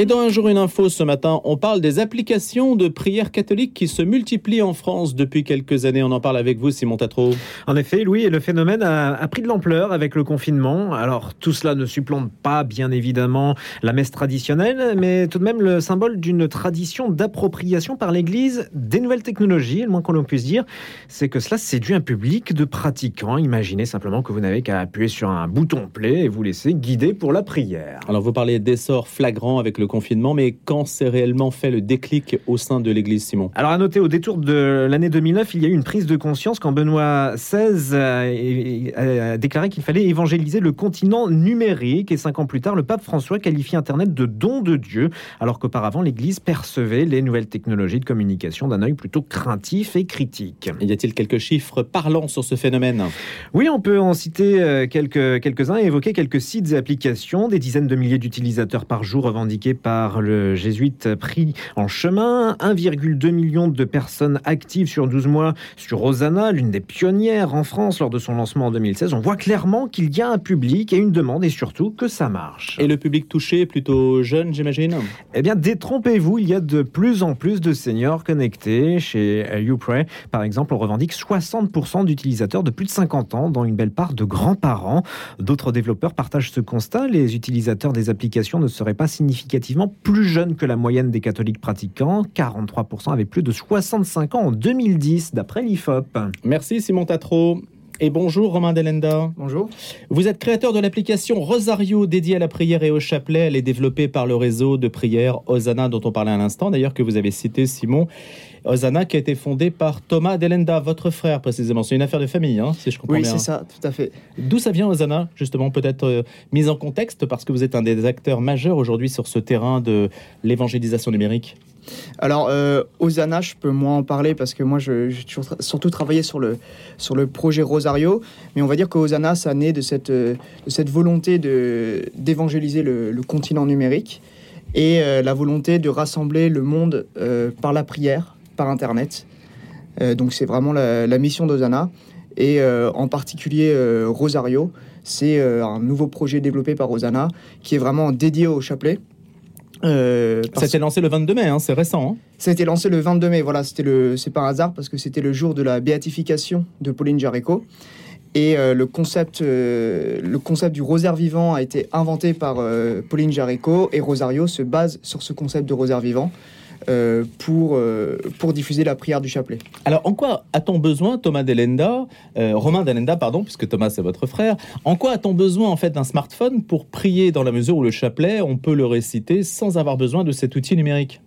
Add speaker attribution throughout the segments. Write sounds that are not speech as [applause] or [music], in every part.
Speaker 1: Et dans un jour une info ce matin, on parle des applications de prière catholique qui se multiplient en France depuis quelques années. On en parle avec vous, Simon Tatro.
Speaker 2: En effet, Louis, et le phénomène a, pris de l'ampleur avec le confinement. Alors tout cela ne supplante pas, bien évidemment, la messe traditionnelle, mais tout de même le symbole d'une tradition d'appropriation par l'Église des nouvelles technologies. Le moins qu'on puisse dire, c'est que cela séduit un public de pratiquants. Imaginez simplement que vous n'avez qu'à appuyer sur un bouton play et vous laisser guider pour la prière.
Speaker 1: Alors vous parlez d'essor flagrant avec le confinement, mais quand s'est réellement fait le déclic au sein de l'Église, Simon?
Speaker 2: Alors à noter, au détour de l'année 2009, il y a eu une prise de conscience quand Benoît XVI a, déclaré qu'il fallait évangéliser le continent numérique, et cinq ans plus tard, le pape François qualifie Internet de don de Dieu, alors qu'auparavant l'Église percevait les nouvelles technologies de communication d'un œil plutôt craintif et critique.
Speaker 1: Y a-t-il quelques chiffres parlants sur ce phénomène?
Speaker 2: Oui, on peut en citer euh, quelques, quelques-uns et évoquer quelques sites et applications, des dizaines de milliers d'utilisateurs par jour revendiqués par le jésuite pris en chemin, 1,2 million de personnes actives sur 12 mois sur Rosanna, l'une des pionnières en France lors de son lancement en 2016. On voit clairement qu'il y a un public et une demande et surtout que ça marche.
Speaker 1: Et le public touché plutôt jeune, j'imagine?
Speaker 2: Eh bien, détrompez-vous, il y a de plus en plus de seniors connectés. Chez YouPray, par exemple, on revendique 60% d'utilisateurs de plus de 50 ans, dont une belle part de grands-parents. D'autres développeurs partagent ce constat. Les utilisateurs des applications ne seraient pas plus jeunes que la moyenne des catholiques pratiquants. 43% avaient plus de 65 ans en 2010, d'après l'IFOP.
Speaker 1: Merci Simon Tatro. Et bonjour Romain Delenda.
Speaker 3: Bonjour.
Speaker 1: Vous êtes créateur de l'application Rosario dédiée à la prière et au chapelet. Elle est développée par le réseau de prière Hosanna dont on parlait à l'instant, d'ailleurs que vous avez cité Simon. Hosanna qui a été fondée par Thomas Delenda, votre frère précisément. C'est une affaire de famille, hein, si je comprends bien.
Speaker 3: Oui, c'est ça, tout à fait.
Speaker 1: D'où ça vient Hosanna, justement, peut-être euh, mise en contexte parce que vous êtes un des acteurs majeurs aujourd'hui sur ce terrain de l'évangélisation numérique?
Speaker 3: Alors, euh, Osana, je peux moins en parler parce que moi, j'ai surtout travaillé sur le, sur le projet Rosario. Mais on va dire que Osana, ça naît de cette, euh, de cette volonté d'évangéliser le, le, continent numérique et euh, la volonté de rassembler le monde euh, par la prière, par Internet. donc, c'est vraiment la, la mission d'Osana. Et en particulier, Rosario, c'est un nouveau projet développé par Osana qui est vraiment dédié au chapelet.
Speaker 1: Euh, ça a été lancé le 22 mai, hein, c'est récent. Hein.
Speaker 3: Ça a été lancé le 22 mai, voilà, c'était le, c'est par hasard parce que c'était le jour de la béatification de Pauline Jaricot. Et euh, le, concept, euh, le concept du rosaire vivant a été inventé par Pauline Jaricot et Rosario se base sur ce concept de rosaire vivant. Euh, pour, euh, pour diffuser la prière du chapelet.
Speaker 1: Alors, en quoi a-t-on besoin, Thomas Delenda, euh, Romain Delenda, pardon, puisque Thomas c'est votre frère, en quoi a-t-on besoin en fait d'un smartphone pour prier dans la mesure où le chapelet, on peut le réciter sans avoir besoin de cet outil numérique?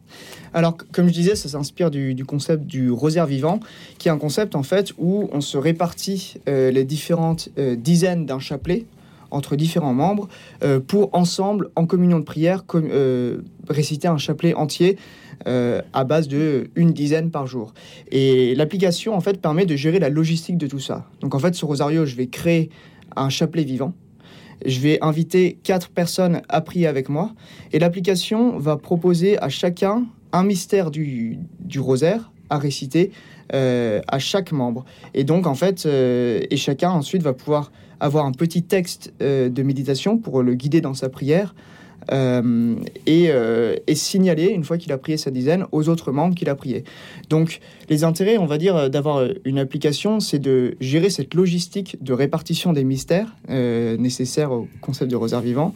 Speaker 3: Alors, comme je disais, ça s'inspire du, du, concept du rosaire vivant, qui est un concept en fait où on se répartit les différentes dizaines d'un chapelet entre différents membres pour ensemble, en communion de prière, réciter un chapelet entier euh, à base de une dizaine par jour. Et l'application en fait permet de gérer la logistique de tout ça. Donc en fait sur Rosario, je vais créer un chapelet vivant. Je vais inviter quatre personnes à prier avec moi et l'application va proposer à chacun un mystère du, du rosaire à réciter euh, à chaque membre. Et donc, en fait, euh, et chacun ensuite va pouvoir avoir un petit texte de méditation pour le guider dans sa prière, euh, et, euh, et, signaler, une fois qu'il a prié sa dizaine, aux autres membres qu'il a prié. Donc, les intérêts, on va dire, d'avoir une application, c'est de gérer cette logistique de répartition des mystères euh, nécessaires au concept de rosaire vivant,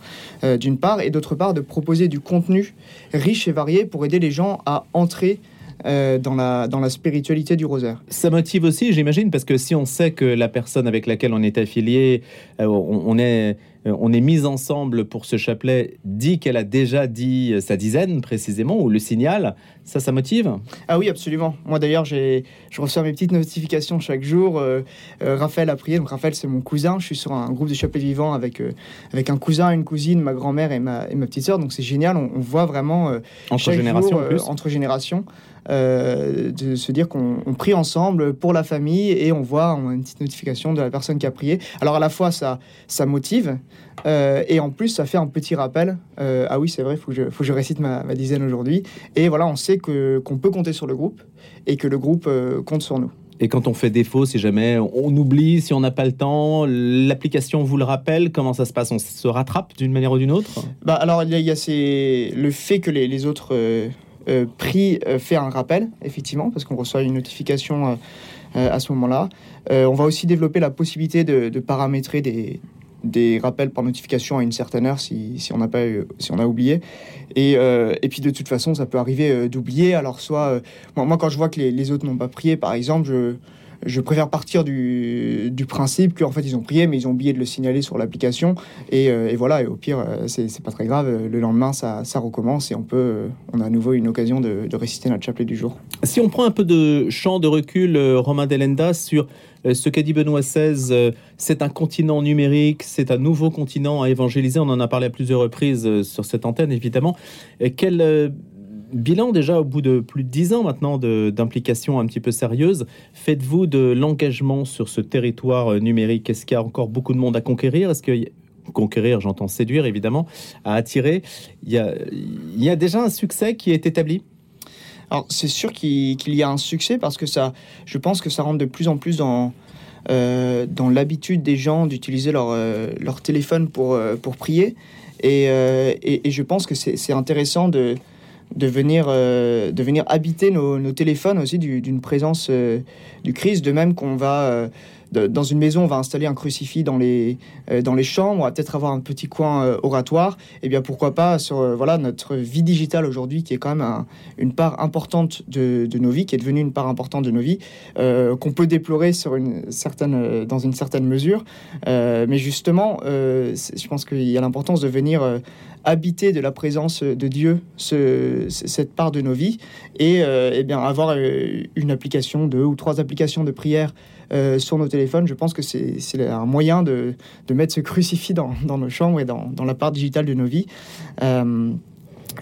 Speaker 3: d'une part, et d'autre part, de proposer du contenu riche et varié pour aider les gens à entrer dans, la, dans la spiritualité du rosaire.
Speaker 1: Ça motive aussi, j'imagine, parce que si on sait que la personne avec laquelle on est affilié, on, est euh, on est mis ensemble pour ce chapelet, dit qu'elle a déjà dit euh, sa dizaine précisément, ou le signal, ça, ça motive?
Speaker 3: Ah oui, absolument. Moi d'ailleurs, je reçois mes petites notifications chaque jour. Euh, Raphaël a prié, donc Raphaël c'est mon cousin, je suis sur un groupe de chapelet vivant avec, avec un cousin, une cousine, ma grand-mère et ma, et ma petite sœur, donc c'est génial, on, voit vraiment
Speaker 1: entre générations,
Speaker 3: entre générations. De se dire qu'on prie ensemble pour la famille et on voit une petite notification de la personne qui a prié. Alors à la fois ça, ça motive, euh, et en plus, ça fait un petit rappel. Euh, ah oui, c'est vrai, il faut, faut, que je récite ma, dizaine aujourd'hui. Et voilà, on sait qu'on peut compter sur le groupe et que le groupe euh, compte sur nous.
Speaker 1: Et quand on fait défaut, si jamais on oublie, si on n'a pas le temps, l'application vous le rappelle, comment ça se passe? On se rattrape d'une manière ou d'une autre?
Speaker 3: Bah, Alors, il y a, le fait que les, autres euh, euh, prix euh, fait un rappel, effectivement, parce qu'on reçoit une notification à ce moment-là. on va aussi développer la possibilité de, paramétrer des, des rappels par notification à une certaine heure si, si on n'a pas si on a oublié et, et, puis de toute façon ça peut arriver d'oublier alors soit moi, quand je vois que les autres n'ont pas prié par exemple je je préfère partir du, du principe qu'en fait ils ont prié, mais ils ont oublié de le signaler sur l'application. Et, euh, voilà, et au pire, euh, c'est pas très grave. Le lendemain, ça, recommence et on peut, euh, on a à nouveau une occasion de, réciter notre chapelet du jour.
Speaker 1: Si on prend un peu de champ de recul, Romain Delenda, sur ce qu'a dit Benoît XVI, c'est un continent numérique, c'est un nouveau continent à évangéliser. On en a parlé à plusieurs reprises sur cette antenne, évidemment. Quel bilan déjà au bout de plus de dix ans maintenant d'implication un petit peu sérieuse. Faites-vous de l'engagement sur ce territoire euh, numérique? Est-ce qu'il y a encore beaucoup de monde à conquérir? Est-ce que conquérir, j'entends séduire évidemment, à attirer il y, a, il y a déjà un succès qui est établi?
Speaker 3: Alors c'est sûr qu'il y a un succès parce que ça, je pense que ça rentre de plus en plus dans, euh, dans l'habitude des gens d'utiliser leur, euh, leur téléphone pour, pour prier. Et, et, et, je pense que c'est intéressant de, de venir, euh, de venir habiter nos, téléphones aussi d'une présence euh, du Christ, de même qu'on va euh, dans une maison, on va installer un crucifix dans les, dans les chambres, on va peut-être avoir un petit coin oratoire, et eh bien pourquoi pas sur voilà, notre vie digitale aujourd'hui, qui est quand même une part importante de, nos vies, qui est devenue une part importante de nos vies, qu'on peut déplorer sur une certaine, dans une certaine mesure. mais justement, je pense qu'il y a l'importance de venir habiter de la présence de Dieu ce, cette part de nos vies et, euh, eh bien avoir euh, une application, deux ou trois applications de prière euh, sur nos téléphones, je pense que c'est un moyen de, de, mettre ce crucifix dans, dans nos chambres et dans, dans, la part digitale de nos vies.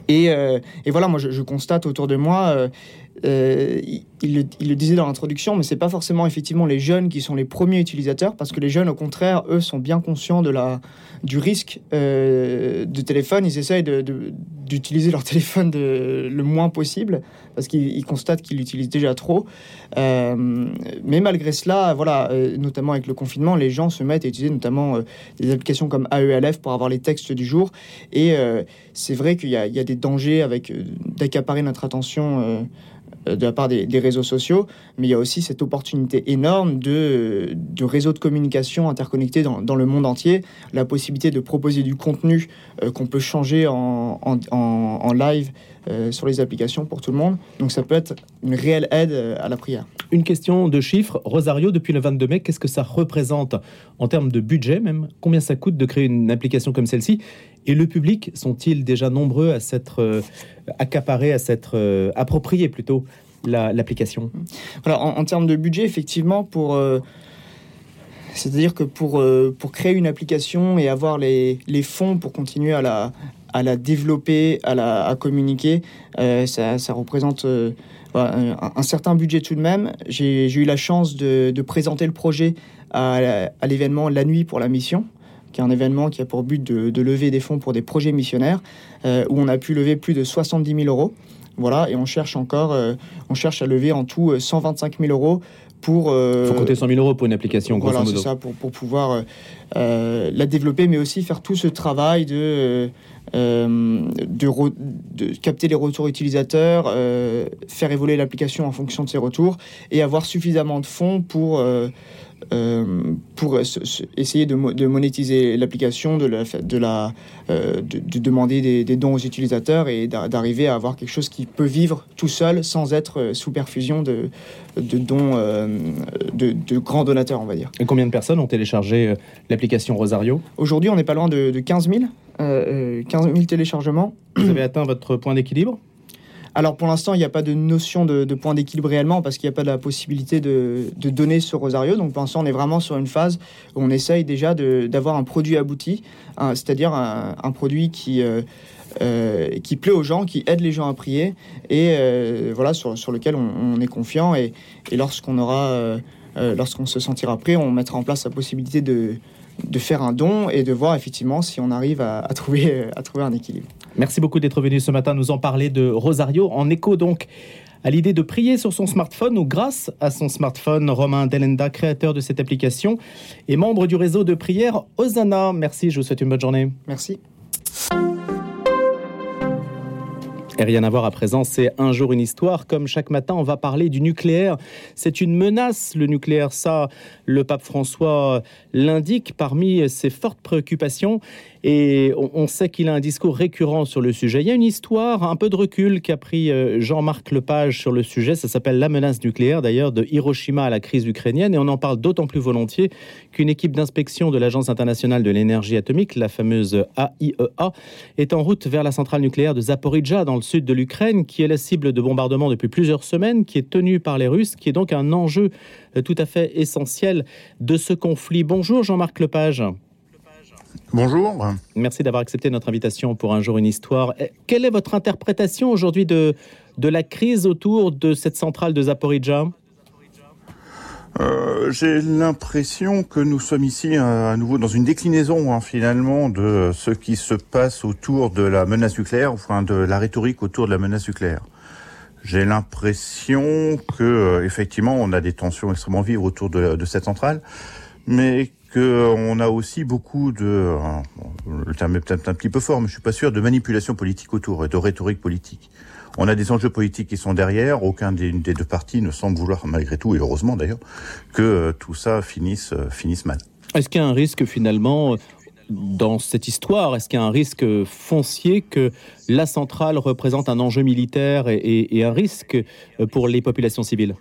Speaker 3: Et, et, voilà, moi je, constate autour de moi euh, il, le, disait dans l'introduction, mais c'est pas forcément effectivement les jeunes qui sont les premiers utilisateurs, parce que les jeunes, au contraire, eux, sont bien conscients de la, du risque euh, de téléphone. Ils essayent d'utiliser leur [laughs] téléphone le moins possible, parce qu'ils constatent qu'ils l'utilisent déjà trop. Euh, mais malgré cela, voilà, notamment avec le confinement, les gens se mettent à utiliser notamment des applications comme AELF pour avoir les textes du jour. Et c'est vrai qu'il y, y, a des dangers avec d'accaparer notre attention euh, de la part des, réseaux sociaux, mais il y a aussi cette opportunité énorme de, de réseaux de communication interconnectés dans, dans, le monde entier, la possibilité de proposer du contenu euh, qu'on peut changer en, en, en, live euh, sur les applications pour tout le monde. Donc ça peut être une réelle aide à la prière.
Speaker 1: Une question de chiffres. Rosario, depuis le 22 mai, qu'est-ce que ça représente en termes de budget même? Combien ça coûte de créer une application comme celle-ci? Et le public, sont-ils déjà nombreux à s'être euh, accaparés, à s'être euh, appropriés plutôt l'application?
Speaker 3: Voilà, en, termes de budget, effectivement, pour... Euh, c'est-à-dire que pour, pour créer une application et avoir les, les fonds pour continuer à la, à la développer, à la à communiquer, ça, ça, représente un, certain budget tout de même. J'ai eu la chance de, de, présenter le projet à, à l'événement La Nuit pour la mission, qui est un événement qui a pour but de, lever des fonds pour des projets missionnaires, euh, où on a pu lever plus de 70 000 euros. Voilà, et on cherche encore, euh, on cherche à lever en tout 125 euh, 000 euros pour.
Speaker 1: Il faut compter 100 000 euros pour une application,
Speaker 3: grosso voilà, c'est ça, pour, pour pouvoir la développer, mais aussi faire tout ce travail de. de, de, capter les retours utilisateurs, faire évoluer l'application en fonction de ces retours et avoir suffisamment de fonds pour euh, pour essayer de, monétiser l'application, de, la, de, la, euh, de, demander des, dons aux utilisateurs et d'arriver à avoir quelque chose qui peut vivre tout seul sans être euh, sous perfusion de, de dons de, grands donateurs, on va dire.
Speaker 1: Et combien de personnes ont téléchargé l'application Rosario?
Speaker 3: Aujourd'hui, on n'est pas loin de, 15 000. 15 000 téléchargements.
Speaker 1: Vous avez atteint votre point d'équilibre?
Speaker 3: Alors pour l'instant, il n'y a pas de notion de, point d'équilibre réellement parce qu'il n'y a pas de la possibilité de, donner ce Rosario. Donc pour l'instant, on est vraiment sur une phase où on essaye déjà d'avoir un produit abouti, c'est-à-dire un, produit qui... Euh, euh, qui plaît aux gens, qui aide les gens à prier, et euh, voilà sur, sur, lequel on, est confiant. Et, lorsqu'on aura, lorsqu'on se sentira prêt, on mettra en place la possibilité de, de faire un don et de voir effectivement si on arrive à, à trouver, à trouver un équilibre.
Speaker 1: Merci beaucoup d'être venu ce matin nous en parler de Rosario, en écho donc à l'idée de prier sur son smartphone ou grâce à son smartphone. Romain Delenda, créateur de cette application et membre du réseau de prière Osana. Merci, je vous souhaite une bonne journée.
Speaker 3: Merci.
Speaker 1: Et rien à voir à présent, c'est un jour une histoire. Comme chaque matin, on va parler du nucléaire. C'est une menace, le nucléaire. Ça, le pape François l'indique parmi ses fortes préoccupations. Et on, sait qu'il a un discours récurrent sur le sujet. Il y a une histoire, un peu de recul qu'a pris euh, Jean-Marc Lepage sur le sujet. Ça s'appelle La menace nucléaire, d'ailleurs, de Hiroshima à la crise ukrainienne. Et on en parle d'autant plus volontiers qu'une équipe d'inspection de l'Agence internationale de l'énergie atomique, la fameuse AIEA, e est en route vers la centrale nucléaire de Zaporizhia, dans le sud de l'Ukraine, qui est la cible de bombardement depuis plusieurs semaines, qui est tenue par les Russes, qui est donc un enjeu euh, tout à fait essentiel de ce conflit. Bonjour Jean-Marc Lepage.
Speaker 4: Bonjour.
Speaker 1: Merci d'avoir accepté notre invitation pour Un jour une histoire. Eh, quelle est votre interprétation aujourd'hui de, de la crise autour de cette centrale de Zaporizhia
Speaker 4: euh, J'ai l'impression que nous sommes ici euh, à nouveau dans une déclinaison hein, finalement de ce qui se passe autour de la menace nucléaire, enfin de la rhétorique autour de la menace nucléaire. J'ai l'impression que euh, effectivement on a des tensions extrêmement vives autour de, cette centrale, mais qu'on a aussi beaucoup de, le terme est peut-être un petit peu fort, mais je suis pas sûr, de manipulation politique autour et de rhétorique politique. On a des enjeux politiques qui sont derrière. Aucun des, deux partis ne semble vouloir, malgré tout, et heureusement d'ailleurs, que euh, tout ça finisse, euh, finisse mal.
Speaker 1: Est-ce qu'il y a un risque finalement dans cette histoire Est-ce qu'il y a un risque foncier que la centrale représente un enjeu militaire et un risque pour les populations civiles?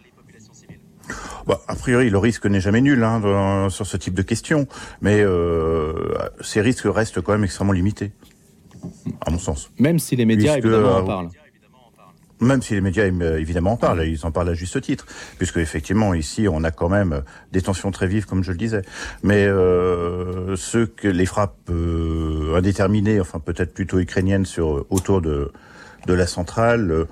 Speaker 4: Bah, a priori, le risque n'est jamais nul hein, sur ce type de questions, mais euh, ces risques restent quand même extrêmement limités, à mon sens.
Speaker 1: Même si les médias, évidemment, en euh, parlent.
Speaker 4: Même si les médias évidemment en parlent, ils en parlent à juste titre, puisque effectivement ici on a quand même des tensions très vives, comme je le disais. Mais euh, ceux que les frappes euh, indéterminées, enfin peut-être plutôt ukrainiennes sur autour de de la centrale,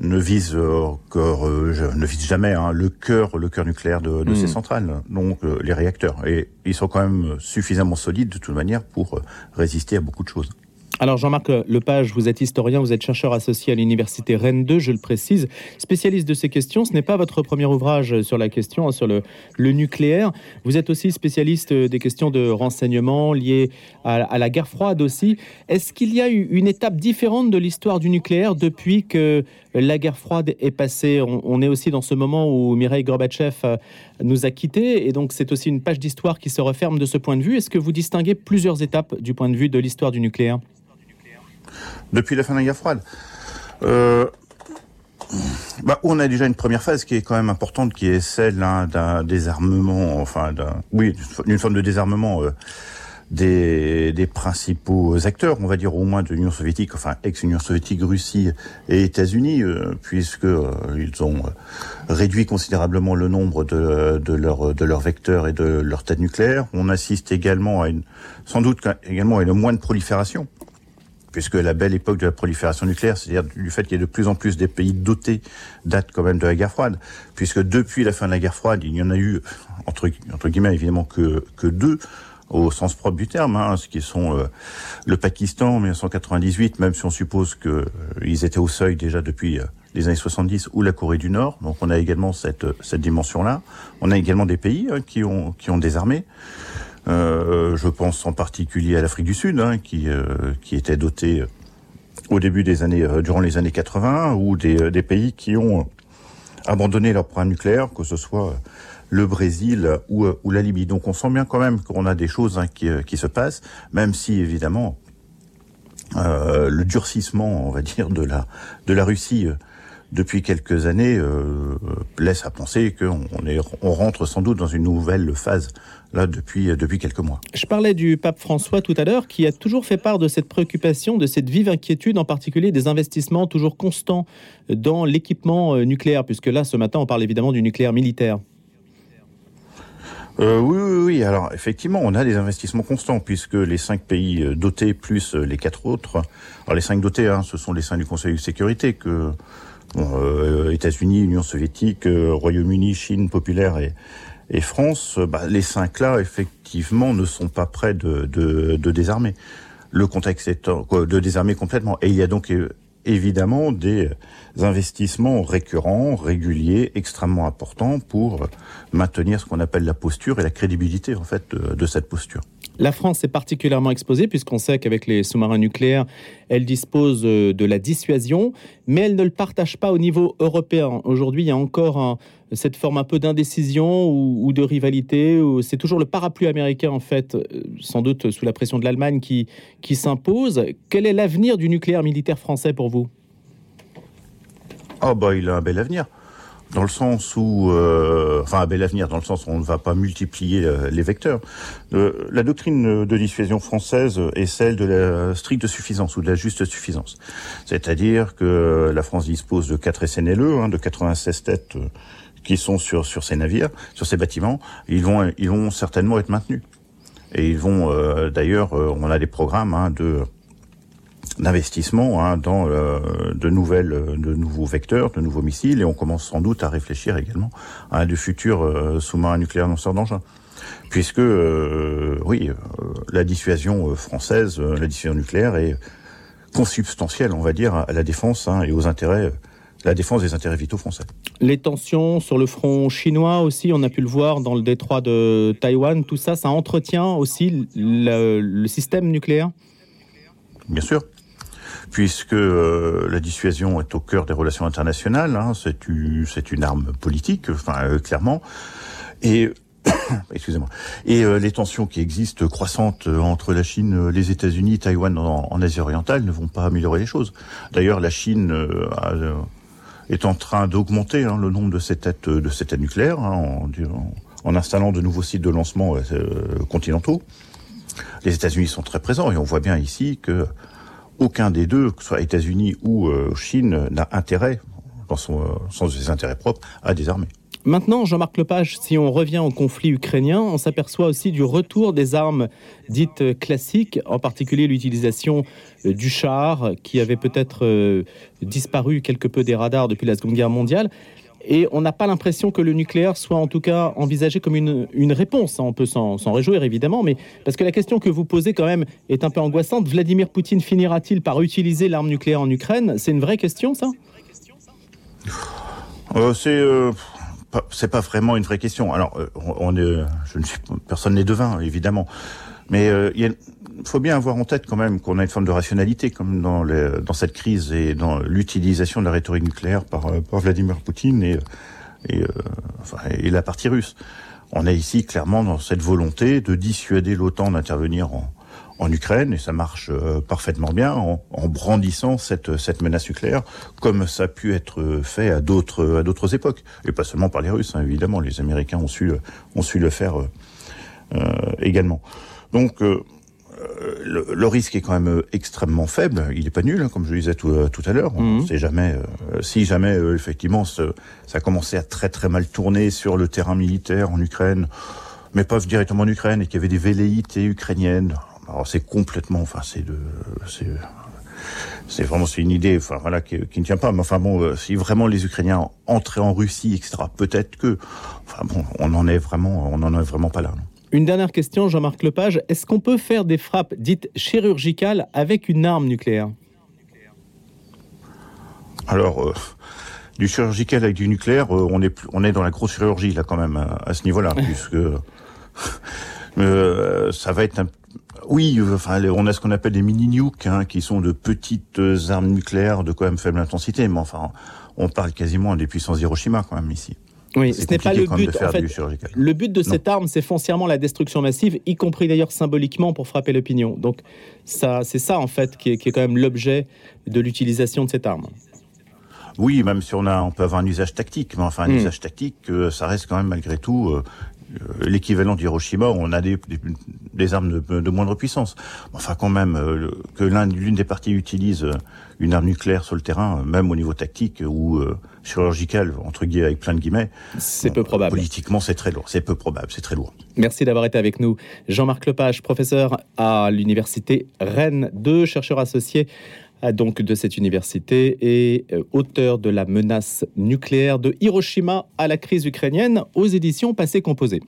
Speaker 4: ne vise encore, euh, ne vise jamais hein, le cœur, le cœur nucléaire de, de ces hmm. centrales, donc euh, les réacteurs. Et ils sont quand même suffisamment solides de toute manière pour euh, résister à beaucoup de choses.
Speaker 1: Alors Jean-Marc Lepage, vous êtes historien, vous êtes chercheur associé à l'université Rennes 2, je le précise, spécialiste de ces questions. Ce n'est pas votre premier ouvrage sur la question, hein, sur le, nucléaire. Vous êtes aussi spécialiste des questions de renseignement liées à, la guerre froide aussi. Est-ce qu'il y a eu une étape différente de l'histoire du nucléaire depuis que la guerre froide est passée? On, on, est aussi dans ce moment où Mireille Gorbatchev euh, nous a quittés et donc c'est aussi une page d'histoire qui se referme de ce point de vue. Est-ce que vous distinguez plusieurs étapes du point de vue de l'histoire du nucléaire?
Speaker 4: Depuis la fin de la guerre froide. Euh, bah, on a déjà une première phase qui est quand même importante, qui est celle hein, d'un désarmement, enfin, oui, d'une forme de désarmement euh, des, des, principaux acteurs, on va dire au moins de l'Union soviétique, enfin ex-Union soviétique, Russie et États-Unis, euh, puisque euh, ils ont réduit considérablement le nombre de, de leurs de vecteurs et de leurs têtes nucléaires. On assiste également à une, sans doute également à une moindre prolifération puisque la belle époque de la prolifération nucléaire, c'est-à-dire du fait qu'il y ait de plus en plus des pays dotés, date quand même de la guerre froide, puisque depuis la fin de la guerre froide, il n'y en a eu, entre, guillemets évidemment, que, que deux, au sens propre du terme, hein, ce qui sont euh, le Pakistan en 1998, même si on suppose qu'ils euh, étaient au seuil déjà depuis euh, les années 70, ou la Corée du Nord. Donc on a également cette, cette dimension-là. On a également des pays hein, qui, ont, qui ont des armées. Euh, je pense en particulier à l'Afrique du Sud, hein, qui, euh, qui était dotée euh, au début des années, durant les années 80, ou des, des pays qui ont abandonné leur programme nucléaire, que ce soit le Brésil ou, ou, la Libye. Donc on sent bien quand même qu'on a des choses hein, qui, qui, se passent, même si évidemment euh, le durcissement, on va dire, de la, de la Russie depuis quelques années euh, laisse à penser qu'on on rentre sans doute dans une nouvelle phase là depuis, depuis quelques mois.
Speaker 1: Je parlais du pape François tout à l'heure qui a toujours fait part de cette préoccupation, de cette vive inquiétude, en particulier des investissements toujours constants dans l'équipement euh, nucléaire, puisque là ce matin on parle évidemment du nucléaire militaire.
Speaker 4: Euh, oui, oui, oui. Alors effectivement, on a des investissements constants puisque les cinq pays euh, dotés plus les quatre autres. Alors les cinq dotés, hein, ce sont les cinq du Conseil de sécurité que euh, États-Unis, Union soviétique, euh, Royaume-Uni, Chine populaire et, France, euh, bah, les cinq là, effectivement, ne sont pas prêts de, désarmer. Le contexte est de désarmer complètement. Et il y a donc évidemment des investissements récurrents, réguliers, extrêmement importants pour maintenir ce qu'on appelle la posture et la crédibilité en fait de, cette posture.
Speaker 1: La France est particulièrement exposée puisqu'on sait qu'avec les sous-marins nucléaires, elle dispose de la dissuasion, mais elle ne le partage pas au niveau européen. Aujourd'hui, il y a encore cette forme un peu d'indécision ou, de rivalité. C'est toujours le parapluie américain, en fait, sans doute sous la pression de l'Allemagne, qui, qui s'impose. Quel est l'avenir du nucléaire militaire français pour vous?
Speaker 4: Oh bah il a un bel avenir dans le sens où, euh, enfin, un bel avenir, dans le sens où on ne va pas multiplier euh, les vecteurs. Euh, la doctrine de dissuasion française est celle de la stricte suffisance ou de la juste suffisance. C'est-à-dire que la France dispose de 4 SNLE, hein, de 96 têtes euh, qui sont sur, sur ces navires, sur ces bâtiments. Ils vont, ils vont certainement être maintenus. Et ils vont, euh, d'ailleurs, on a des programmes hein, de d'investissement hein, dans euh, de nouvelles, de nouveaux vecteurs, de nouveaux missiles, et on commence sans doute à réfléchir également à de futurs euh, sous-marins nucléaires lanceurs d'engins. Puisque, euh, oui, euh, la dissuasion française, euh, la dissuasion nucléaire est consubstantielle, on va dire, à la défense hein, et aux intérêts la défense des intérêts vitaux français.
Speaker 1: Les tensions sur le front chinois aussi, on a pu le voir dans le détroit de Taïwan, tout ça, ça entretient aussi le, le système nucléaire?
Speaker 4: Bien sûr puisque euh, la dissuasion est au cœur des relations internationales. Hein, c'est une, une arme politique, enfin euh, clairement. Et [coughs] excusez-moi. Et euh, les tensions qui existent croissantes euh, entre la Chine, les États-Unis, Taïwan en, en, Asie orientale ne vont pas améliorer les choses. D'ailleurs, la Chine euh, a, est en train d'augmenter hein, le nombre de ses têtes de ses têtes nucléaires hein, en, en, installant de nouveaux sites de lancement continentaux. Les États-Unis sont très présents et on voit bien ici que aucun des deux, que ce soit États-Unis ou euh, Chine, n'a intérêt, dans son euh, sens de ses intérêts propres, à désarmer.
Speaker 1: Maintenant, Jean-Marc Lepage, si on revient au conflit ukrainien, on s'aperçoit aussi du retour des armes dites classiques, en particulier l'utilisation euh, du char, qui avait peut-être disparu quelque peu des radars depuis la Seconde Guerre mondiale. Et on n'a pas l'impression que le nucléaire soit en tout cas envisagé comme une, réponse. On peut s'en réjouir évidemment, mais parce que la question que vous posez quand même est un peu angoissante. Vladimir Poutine finira-t-il par utiliser l'arme nucléaire en Ukraine? C'est une vraie question, ça?
Speaker 4: Euh, C'est euh, c'est pas vraiment une vraie question. Alors, euh, on personne n'est devin évidemment, mais euh, il faut bien avoir en tête quand même qu'on a une forme de rationalité comme dans, les, dans cette crise et dans l'utilisation de la rhétorique nucléaire par, euh, par Vladimir Poutine et, et, euh, enfin, et la partie russe. On est ici clairement dans cette volonté de dissuader l'OTAN d'intervenir en, en Ukraine, et ça marche parfaitement bien, en, en brandissant cette, cette menace nucléaire, comme ça a pu être fait à d'autres à d'autres époques, et pas seulement par les Russes, hein, évidemment, les Américains ont su, ont su le faire euh, également. Donc, euh, le, le, risque est quand même extrêmement faible. Il n'est pas nul, hein, comme je le disais tout, tout à l'heure.
Speaker 1: Mmh.
Speaker 4: sait jamais euh, si jamais euh, effectivement ce, ça a commencé à très très mal tourner sur le terrain militaire en Ukraine, mais pas directement en Ukraine, et qu'il y avait des velléités ukrainiennes. Alors c'est complètement, enfin c'est de, c'est c'est vraiment c'est une idée enfin voilà qui, qui, ne tient pas mais enfin bon euh, si vraiment les ukrainiens entraient en Russie etc peut-être que enfin bon on en est vraiment on en est vraiment pas là non.
Speaker 1: Une dernière question, Jean-Marc Lepage. Est-ce qu'on peut faire des frappes dites chirurgicales avec une arme nucléaire
Speaker 4: Alors, euh, du chirurgical avec du nucléaire, euh, on, est, on est dans la grosse chirurgie, là, quand même, à, à ce niveau-là, [laughs] puisque euh, ça va être un oui, enfin, on a ce qu'on appelle des mini-nukes, hein, qui sont de petites armes nucléaires de quand même faible intensité, mais enfin, on parle quasiment des puissances d'Hiroshima quand même ici.
Speaker 1: Oui, ce n'est pas le but. En fait, le but de non. cette arme, c'est foncièrement la destruction massive, y compris d'ailleurs symboliquement pour frapper l'opinion. Donc, ça, c'est ça en fait qui est, qui est quand même l'objet de l'utilisation de cette arme.
Speaker 4: Oui, même si on a, on peut avoir un usage tactique, mais enfin un mmh. usage tactique, euh, ça reste quand même malgré tout euh, l'équivalent d'Hiroshima, on a des, des, des armes de, de, moindre puissance. Enfin, quand même, euh, que l'une des parties utilise une arme nucléaire sur le terrain, même au niveau tactique ou euh, chirurgical, entre guillemets, avec plein de guillemets,
Speaker 1: c'est peu probable.
Speaker 4: Politiquement, c'est très lourd. C'est peu probable, c'est très lourd.
Speaker 1: Merci d'avoir été avec nous. Jean-Marc Lepage, professeur à l'université Rennes 2, chercheur associé donc de cette université et euh, auteur de la menace nucléaire de Hiroshima à la crise ukrainienne aux éditions Passé Composé.